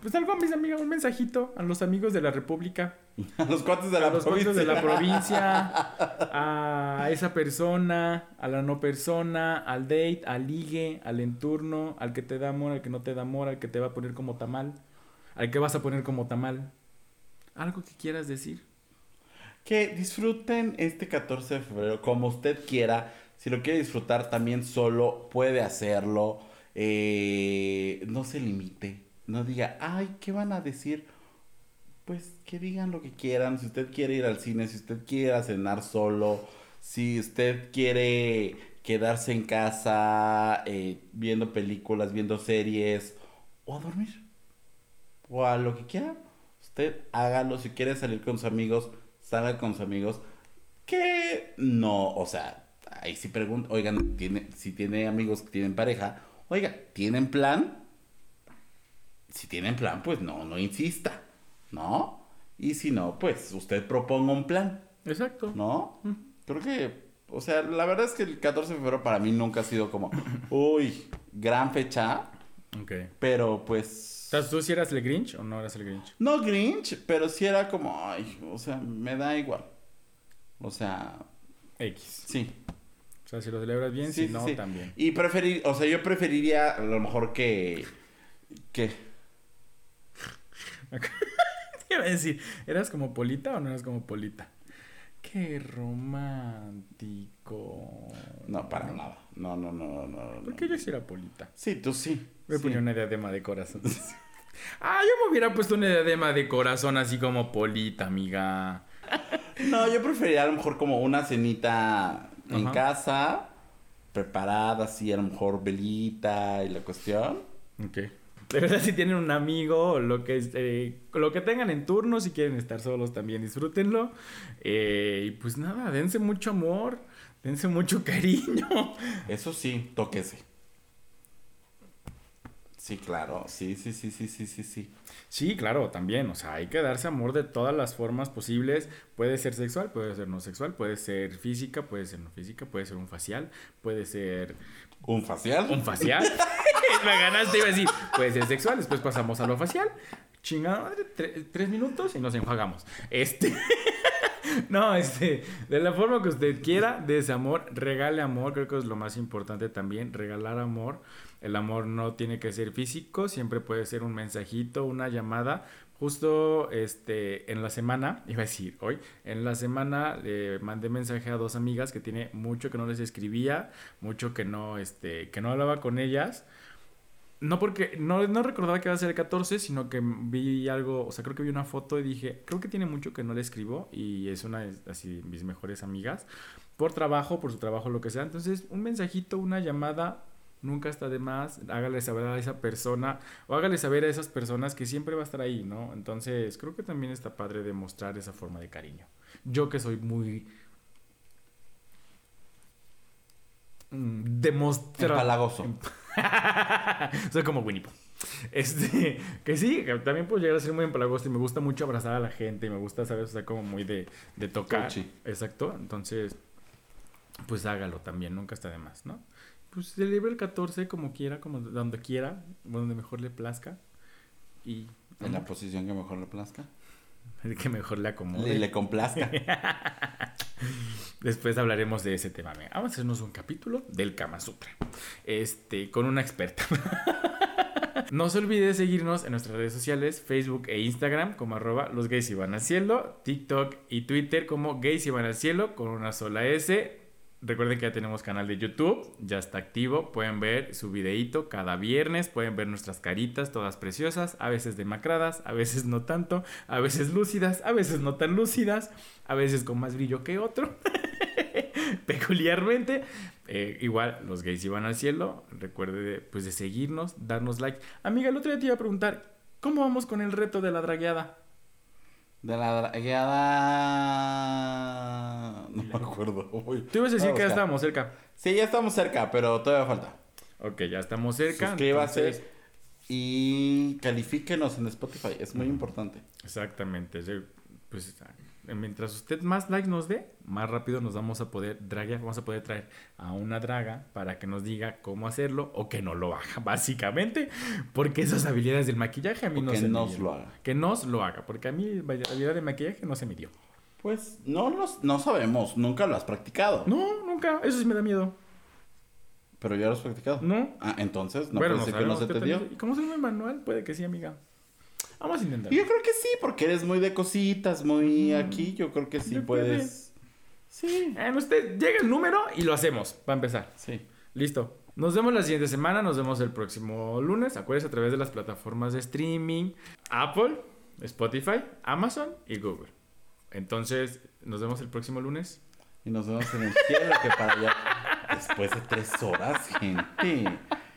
pues algo a mis amigos, un mensajito a los amigos de la República, A los cuates de la a los provincia. de la provincia, a esa persona, a la no persona, al date, al ligue, al enturno, al que te da amor, al que no te da amor, al que te va a poner como tamal, al que vas a poner como tamal. Algo que quieras decir. Que disfruten este 14 de febrero como usted quiera. Si lo quiere disfrutar también solo, puede hacerlo. Eh, no se limite. No diga, ay, ¿qué van a decir? Pues que digan lo que quieran. Si usted quiere ir al cine, si usted quiere cenar solo, si usted quiere quedarse en casa eh, viendo películas, viendo series o a dormir o a lo que quiera, usted hágalo. Si quiere salir con sus amigos, salga con sus amigos. Que no, o sea, ahí sí pregunto, oigan, ¿tiene, si tiene amigos que tienen pareja, oiga, ¿tienen plan? Si tienen plan, pues no, no insista, ¿no? Y si no, pues usted proponga un plan, Exacto. ¿no? Creo que, o sea, la verdad es que el 14 de febrero para mí nunca ha sido como, uy, gran fecha, Ok. pero pues... Sea, ¿tú si eras el Grinch o no eras el Grinch? No Grinch, pero sí era como, ay, o sea, me da igual. O sea, X. sí. O sea, si lo celebras bien, Sí, si sí, no, sí. también. Y preferir, o sea, yo preferiría a lo mejor que, que, ¿Qué iba a decir? ¿Eras como Polita o no eras como Polita? Qué romántico. no, para nada. No, no, no, no, no. Porque yo sí era Polita. Sí, tú sí. Me sí. ponía una diadema de corazón. ah, yo me hubiera puesto una diadema de corazón así como Polita, amiga. No, yo preferiría a lo mejor como una cenita en Ajá. casa, preparada así, a lo mejor velita y la cuestión. Ok. De verdad, si tienen un amigo, lo que, eh, lo que tengan en turno, si quieren estar solos también, disfrútenlo. Eh, y pues nada, dense mucho amor, dense mucho cariño. Eso sí, tóquese. Sí, claro. Sí, sí, sí, sí, sí, sí, sí. Sí, claro, también. O sea, hay que darse amor de todas las formas posibles. Puede ser sexual, puede ser no sexual, puede ser física, puede ser no física, puede ser un facial, puede ser ¿Un facial? un facial. Me ganaste, iba a decir, puede ser sexual, después pasamos a lo facial. chingada madre, tre- tres minutos y nos enjuagamos. Este. no, este. De la forma que usted quiera, de ese amor, regale amor. Creo que es lo más importante también, regalar amor. El amor no tiene que ser físico, siempre puede ser un mensajito, una llamada. Justo este, en la semana, iba a decir hoy, en la semana le mandé mensaje a dos amigas que tiene mucho que no les escribía, mucho que no, este, que no hablaba con ellas. No porque, no, no recordaba que iba a ser el 14, sino que vi algo, o sea, creo que vi una foto y dije, creo que tiene mucho que no le escribo y es una de así mis mejores amigas, por trabajo, por su trabajo, lo que sea. Entonces, un mensajito, una llamada, nunca está de más. Hágale saber a esa persona o hágale saber a esas personas que siempre va a estar ahí, ¿no? Entonces, creo que también está padre demostrar esa forma de cariño. Yo que soy muy... mm, Demostrar... Empalagoso. Soy como Winnie Pooh. Este, que sí, que también puedo llegar a ser muy empalagoso y me gusta mucho abrazar a la gente y me gusta, ¿sabes? O sea, como muy de, de tocar. Exacto. Entonces, pues hágalo también, nunca está de más, ¿no? Pues celebre el 14 como quiera, como donde quiera, donde mejor le plazca y En la posición que mejor le plazca. El que mejor le acomode. Y le complazca. Después hablaremos de ese tema. Vamos a hacernos un capítulo del Kama Sutra. Este, con una experta. No se olvide de seguirnos en nuestras redes sociales, Facebook e Instagram como arroba los gays iban al cielo, TikTok y Twitter como gays iban al cielo con una sola S. Recuerden que ya tenemos canal de YouTube, ya está activo, pueden ver su videíto cada viernes, pueden ver nuestras caritas todas preciosas, a veces demacradas, a veces no tanto, a veces lúcidas, a veces no tan lúcidas, a veces con más brillo que otro. peculiarmente. Eh, igual, los gays iban al cielo. Recuerde de, pues, de seguirnos, darnos like. Amiga, el otro día te iba a preguntar, ¿cómo vamos con el reto de la dragueada? De la dragueada. No me acuerdo. Uy. Tú ibas a decir que ya estábamos cerca. Sí, ya estamos cerca, pero todavía falta. Ok, ya estamos cerca. Suscríbase entonces- y califíquenos en Spotify. Es muy importante. Exactamente. Pues mientras usted más likes nos dé, más rápido nos vamos a poder draguear, vamos a poder traer a una draga para que nos diga cómo hacerlo o que no lo haga, básicamente. Porque esas habilidades del maquillaje a mí O no que se me nos dieron. lo haga. Que nos lo haga, porque a mí la habilidad de maquillaje no se me dio. Pues no, los, no sabemos. Nunca lo has practicado. No, nunca. Eso sí me da miedo. Pero ya lo has practicado. No. Ah, entonces no bueno, puede ser que no se te dio. ¿Y cómo se llama el manual? Puede que sí, amiga. Vamos a intentar. Yo creo que sí, porque eres muy de cositas, muy Mm. aquí. Yo creo que sí Yo puedes. Sí. Eh, usted llega el número y lo hacemos. Para empezar. Sí. Listo. Nos vemos la siguiente semana. Nos vemos el próximo lunes. Acuérdense a través de las plataformas de streaming: Apple, Spotify, Amazon y Google. Entonces, nos vemos el próximo lunes. Y nos vemos en el cielo que para allá. Después de tres horas, gente.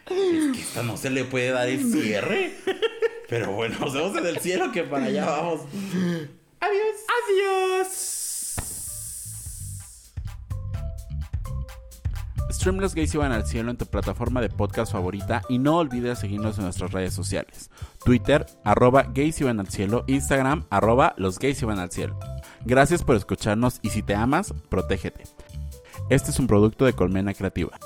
Es que esta no se le puede dar el cierre. Pero bueno, nos vemos en el cielo que para allá vamos. Adiós. ¡Adiós! Stream Los Gays iban al cielo en tu plataforma de podcast favorita y no olvides seguirnos en nuestras redes sociales. Twitter, arroba gays iban al cielo, Instagram, arroba los gays iban al cielo. Gracias por escucharnos y si te amas, protégete. Este es un producto de Colmena Creativa.